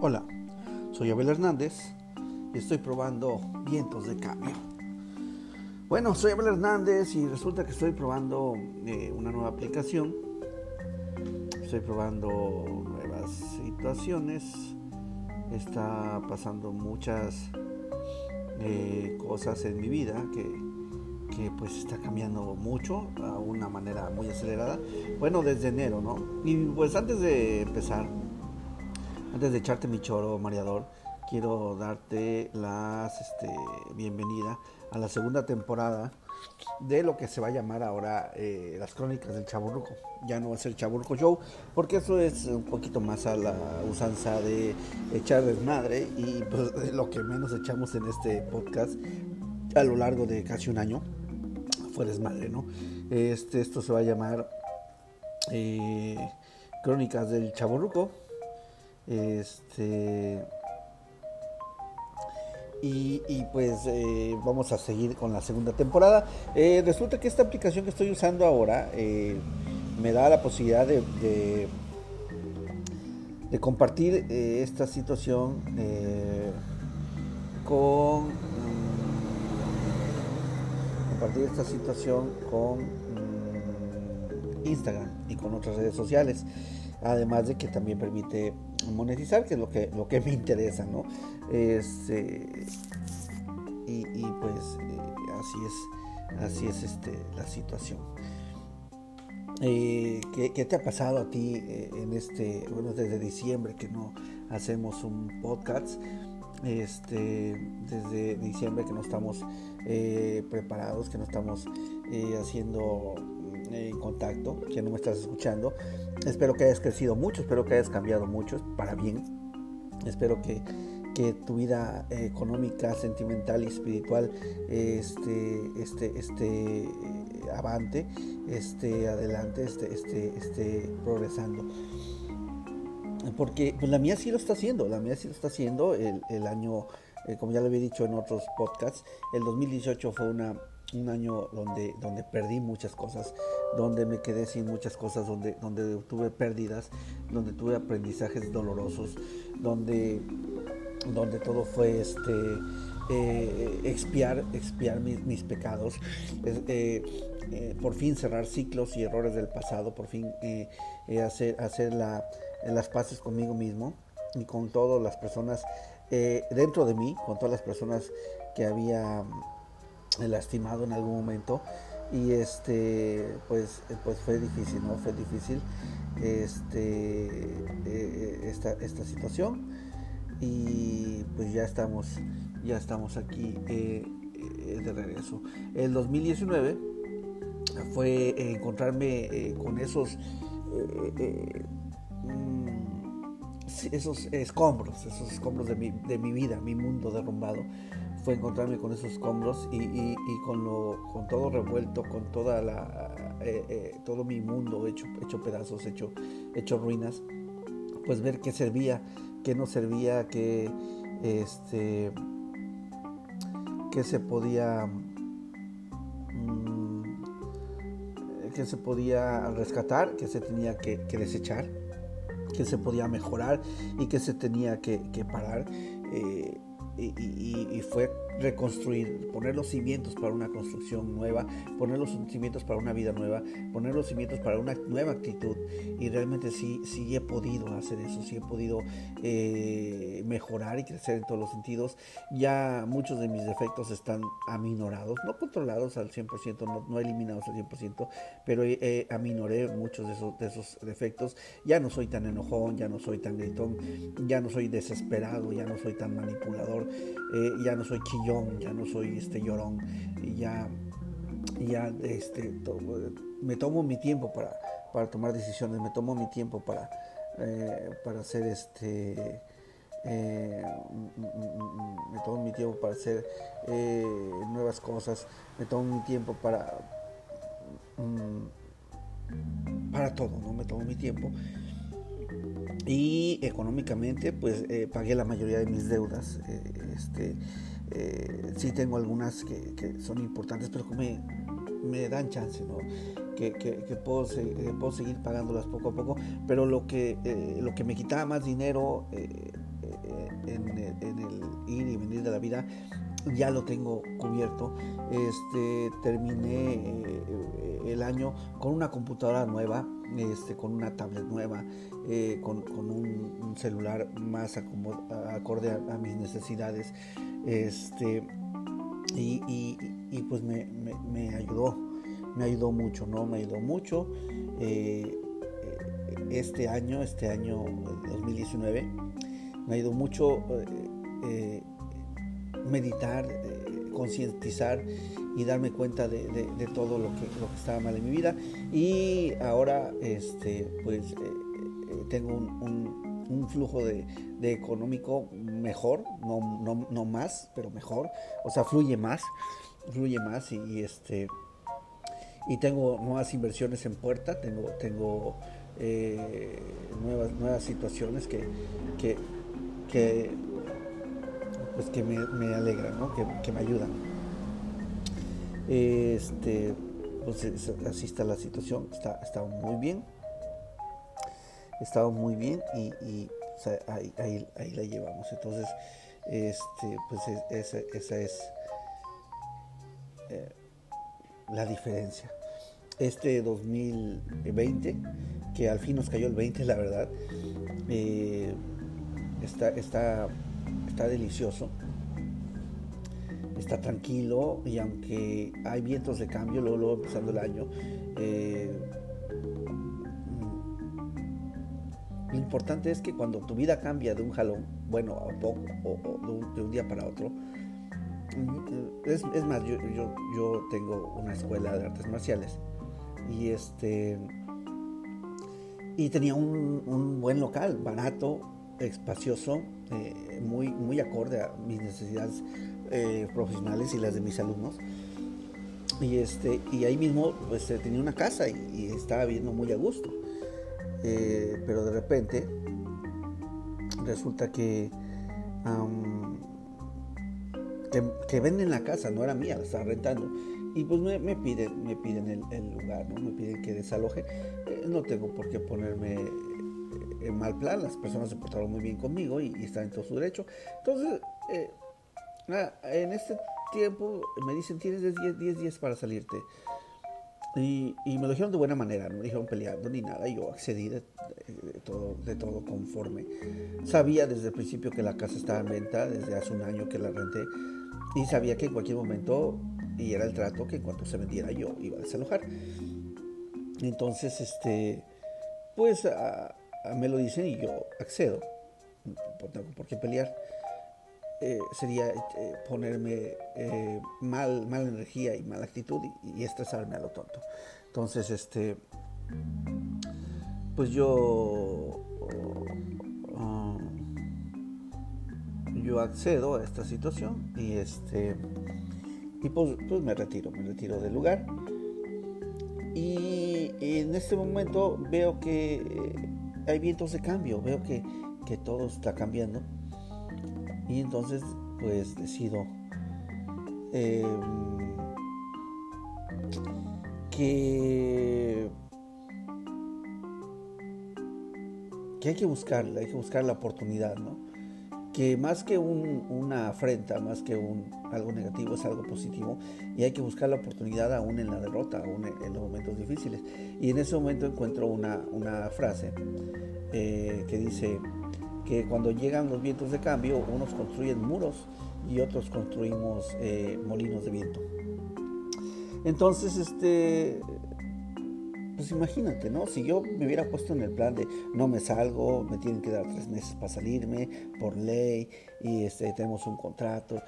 Hola, soy Abel Hernández y estoy probando vientos de cambio. Bueno, soy Abel Hernández y resulta que estoy probando eh, una nueva aplicación. Estoy probando nuevas situaciones. Está pasando muchas eh, cosas en mi vida que, que pues está cambiando mucho a una manera muy acelerada. Bueno, desde enero, ¿no? Y pues antes de empezar, antes de echarte mi choro mareador, quiero darte las este, bienvenida a la segunda temporada de lo que se va a llamar ahora eh, las crónicas del Chaburruco. Ya no va a ser Chaburruco Show, porque eso es un poquito más a la usanza de echar desmadre y pues lo que menos echamos en este podcast a lo largo de casi un año fue desmadre, ¿no? Este, esto se va a llamar eh, Crónicas del Chaburruco este. Y, pues eh, vamos a seguir con la segunda temporada. Eh, resulta que esta aplicación que estoy usando ahora eh, me da la posibilidad de, de, compartir esta situación con mm, compartir esta situación con mm, Instagram y con otras redes sociales. Además de que también permite monetizar, que es lo que, lo que me interesa, ¿no? Este, y, pues eh, así es, así es este, la situación. Eh, ¿qué, te ha pasado a ti eh, en este, bueno, desde diciembre que no hacemos un podcast? Este, desde diciembre que no estamos preparados, que no estamos haciendo en contacto, que no me estás escuchando. Espero que hayas crecido mucho, espero que hayas cambiado mucho para bien. Espero que, que tu vida económica, sentimental y espiritual este, este, este avante, esté adelante, esté, este, esté progresando. Porque pues, la mía sí lo está haciendo, la mía sí lo está haciendo. El, el año, eh, como ya lo había dicho en otros podcasts, el 2018 fue una un año donde, donde perdí muchas cosas, donde me quedé sin muchas cosas, donde, donde tuve pérdidas, donde tuve aprendizajes dolorosos, donde, donde todo fue este, eh, expiar, expiar mis, pecados, eh, eh, por fin cerrar ciclos y errores del pasado, por fin hacer, hacer la, las paces conmigo mismo y con todas las personas dentro de mí, con todas las personas que había lastimado en algún momento. Y este pues pues fue difícil no fue difícil este eh, esta, esta situación. Y pues ya estamos ya estamos aquí eh, eh, de regreso. El 2019 fue encontrarme con esos mm, esos escombros esos escombros de mi, de mi vida mi mundo derrumbado encontrarme con esos escombros y, con, lo, con todo revuelto, con toda eh, eh, todo mi mundo hecho, hecho pedazos, hecho, hecho ruinas, pues ver qué servía, qué no servía, qué, este, qué se podía, mm, qué se podía rescatar, qué se tenía que, desechar, qué se podía mejorar y qué se tenía que, parar. Eh, y, fue reconstruir, poner los cimientos para una construcción nueva, poner los cimientos para una vida nueva, poner los cimientos para una nueva actitud. Y realmente sí, sí he podido hacer eso, sí he podido eh, mejorar y crecer en todos los sentidos. Ya muchos de mis defectos están aminorados, no controlados al 100%, no, no eliminados al 100%, pero eh, aminoré muchos de esos, de esos defectos. Ya no soy tan enojón, ya no soy tan gritón, ya no soy desesperado, ya no soy tan manipulador, eh, ya no soy chillón ya no soy este llorón, ya, ya este, me tomo mi tiempo para, para, tomar decisiones, me tomo mi tiempo para, eh, para hacer este... Eh, me tomo mi tiempo para hacer eh, nuevas cosas, me tomo mi tiempo para mm, para todo, ¿no? Me tomo mi tiempo y económicamente pues pagué la mayoría de mis deudas este eh, sí tengo algunas que, son importantes, pero que me, me dan chance. Que, puedo, puedo, seguir pagándolas poco a poco, pero lo que, eh, lo que me quitaba más dinero, eh, en, el ir y venir de la vida ya lo tengo cubierto. Este, terminé eh, el año con una computadora nueva, este, con una tablet nueva, eh, con, un, celular más acorde a, mis necesidades. Este, y, pues me, ayudó, me ayudó mucho, ¿no? Me ayudó mucho. Eh, este año, este año 2019, me ido mucho meditar, concientizar y darme cuenta de, todo lo que, lo que, estaba mal en mi vida. Y ahora, este, pues, eh, eh, tengo un, un, flujo de, económico mejor, no, no, más, pero mejor. O sea, fluye más, fluye más y, este y tengo nuevas inversiones en puerta, tengo, tengo eh, nuevas, nuevas situaciones que, que, que pues que me, me alegran, ¿no? que, me ayudan. Este, pues así está la situación, está, está muy bien, estaba muy bien y, ahí, ahí, la llevamos. Entonces, este, pues esa, esa es eh, la diferencia. Este 2020, que al fin nos cayó el 20, la verdad, eh, está, está está delicioso, está tranquilo y aunque hay vientos de cambio, luego, luego empezando el año, eh, lo importante es que cuando tu vida cambia de un jalón, bueno, a poco, o, de, un, día para otro, mm, es, más, yo, tengo una escuela de artes marciales y este y tenía un buen local, barato, espacioso, eh, muy, muy acorde a mis necesidades eh, profesionales y las de mis alumnos. Y, este, y ahí mismo pues eh, tenía una casa y, estaba viviendo muy a gusto. pero de repente resulta que, que, venden la casa, no era mía, la estaba rentando. Y pues me, piden, me piden el, lugar, ¿no? me piden que desaloje. no tengo por qué ponerme en mal plan, las personas se portaron muy bien conmigo y, están en todo su derecho. Entonces, eh, en este tiempo me dicen, tienes 10, días para salirte. Y, me lo dijeron de buena manera, no me dijeron peleando ni nada. Yo accedí de, todo, de todo conforme. Sabía desde el principio que la casa estaba en venta, desde hace un año que la renté. Y sabía que en cualquier momento, y era el trato, que en cuanto se vendiera yo iba a desalojar. Entonces, este, pues me lo dicen y yo accedo, no tengo por qué pelear. Eh, sería eh, ponerme eh, mal, mala energía y mala actitud y, estresarme a lo tonto. Entonces, este, pues yo, um, yo accedo a esta situación y este, y pues, pues me retiro, me retiro del lugar. Y en este momento veo que hay vientos de cambio, veo que, todo está cambiando. Y entonces, pues decido em, que, que hay que buscarla, hay que buscar la oportunidad, ¿no? Que más que una afrenta, más que algo negativo, es algo positivo y hay que buscar la oportunidad aún en la derrota, aún en, los momentos difíciles. Y en ese momento encuentro una, una frase eh, que dice que cuando llegan los vientos de cambio, unos construyen muros y otros construimos eh, molinos de viento. Entonces, este, pues imagínate, ¿no? Si yo me hubiera puesto en el plan de no me salgo, me tienen que dar tres meses para salirme por ley y este, tenemos un contrato,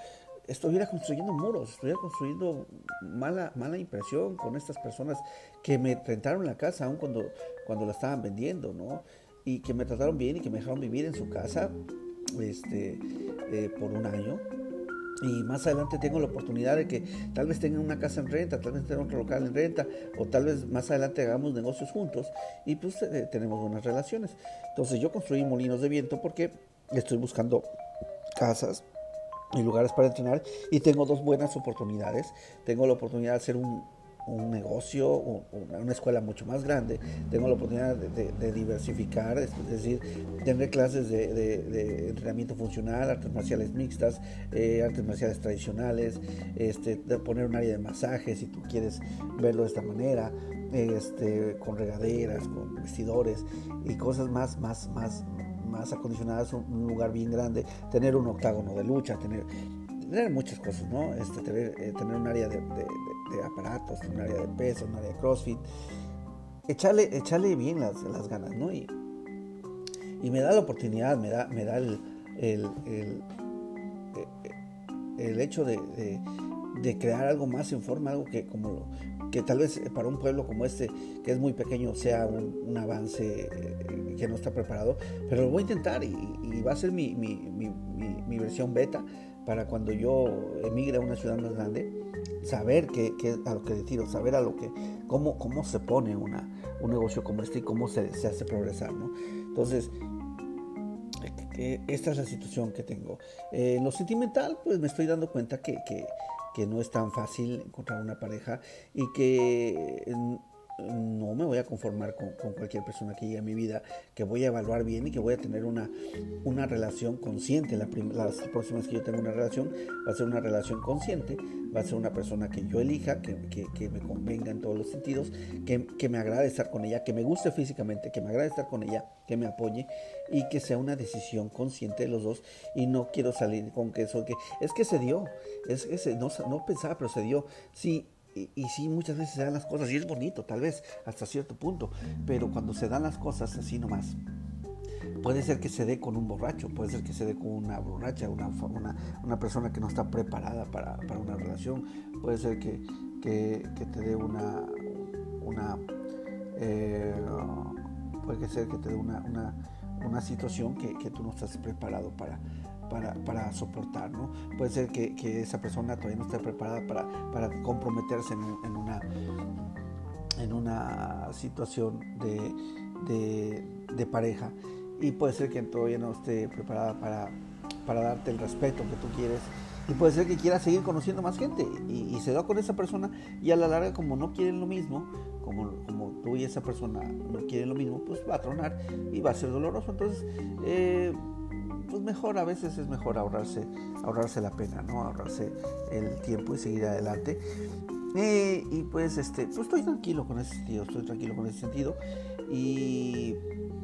estuviera construyendo muros, estuviera construyendo mala, mala impresión con estas personas que me rentaron la casa aún cuando, cuando la estaban vendiendo, ¿no? y que me trataron bien y que me dejaron vivir en su casa este, eh, por un año. Y más adelante tengo la oportunidad de que tal vez tengan una casa en renta, tal vez tengan otro local en renta, o tal vez más adelante hagamos negocios juntos y pues eh, tenemos buenas relaciones. Entonces yo construí molinos de viento porque estoy buscando casas y lugares para entrenar y tengo dos buenas oportunidades. Tengo la oportunidad de hacer un, un negocio, una escuela mucho más grande, tengo la oportunidad de, diversificar, es decir, tener clases de, entrenamiento funcional, artes marciales mixtas, eh, artes marciales tradicionales, este, poner un área de masaje si tú quieres verlo de esta manera, este, con regaderas, con vestidores y cosas más, más, más, más acondicionadas, un lugar bien grande, tener un octágono de lucha, tener tener muchas cosas, ¿no? Este, tener, eh, tener un área de, aparatos, un área de peso, un área de CrossFit. Echarle, echarle bien las, las ganas, ¿no? Y, y, me da la oportunidad, me da, me da el, el, el, el hecho de, de, crear algo más en forma, algo que como que tal vez para un pueblo como este, que es muy pequeño, sea un, un avance eh, que no está preparado, pero lo voy a intentar y, y va a ser mi, mi, mi, mi versión beta para cuando yo emigre a una ciudad más grande, saber qué, a lo que le saber a lo que, cómo, cómo se pone una, un negocio como este y cómo se, se hace progresar, ¿no? Entonces, esta es la situación que tengo. Eh, lo sentimental, pues me estoy dando cuenta que, que, que no es tan fácil encontrar una pareja y que no me voy a conformar con, cualquier persona que llegue a mi vida, que voy a evaluar bien y que voy a tener una, una relación consciente. La las próximas que yo tenga una relación va a ser una relación consciente, va a ser una persona que yo elija, que, que, me convenga en todos los sentidos, que, que, me agrade estar con ella, que me guste físicamente, que me agrade estar con ella, que me apoye y que sea una decisión consciente de los dos y no quiero salir con que eso, que es que se dio, es que no, no pensaba, pero se dio. Sí, y, sí, muchas veces se dan las cosas y es bonito, tal vez, hasta cierto punto, pero cuando se dan las cosas así nomás, puede ser que se dé con un borracho, puede ser que se dé con una borracha, una, una, una persona que no está preparada para, para una relación, puede ser que, que, te dé una, una eh, puede ser que te dé una, una, una situación que, que, tú no estás preparado para, para, para soportar, ¿no? Puede ser que, que, esa persona todavía no esté preparada para, para comprometerse en, en, una, en una situación de, de, de, pareja y puede ser que todavía no esté preparada para, para darte el respeto que tú quieres y puede ser que quiera seguir conociendo más gente y, y, se da con esa persona y a la larga como no quieren lo mismo, como, como tú y esa persona no quieren lo mismo, pues va a tronar y va a ser doloroso. Entonces, eh, pues mejor, a veces es mejor ahorrarse, ahorrarse la pena, ¿no? Ahorrarse el tiempo y seguir adelante. y pues este, pues estoy tranquilo con ese sentido, estoy tranquilo con ese sentido y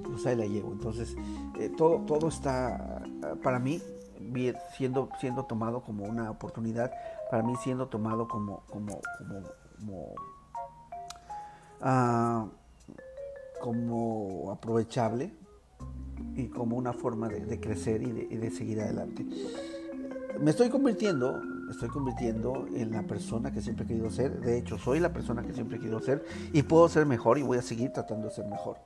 pues ahí la llevo. Entonces, eh, todo, todo está para mí siendo, siendo tomado como una oportunidad, para mí siendo tomado como, como, como, ah, como aprovechable y como una forma de, crecer y de, seguir adelante. Me estoy convirtiendo, me estoy convirtiendo en la persona que siempre he querido ser. De hecho, soy la persona que siempre he querido ser y puedo ser mejor y voy a seguir tratando de ser mejor.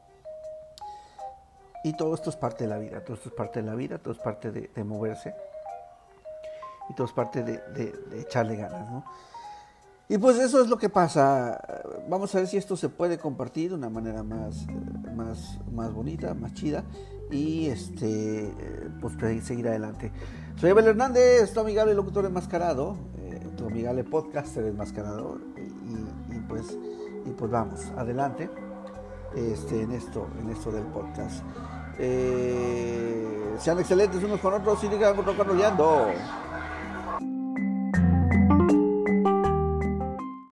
Y todo esto es parte de la vida, todo esto es parte de la vida, todo es parte de, moverse y todo es parte de, echarle ganas. Y pues eso es lo que pasa. Vamos a ver si esto se puede compartir de una manera más, más, más bonita, más chida. Y este, pues seguir adelante. Soy Abel Hernández, tu amigable locutor enmascarado, eh, tu amigable podcaster enmascarado. Y, y, pues, y pues vamos, adelante este, en, esto, en esto del podcast. Eh, sean excelentes unos con otros y digan rollando.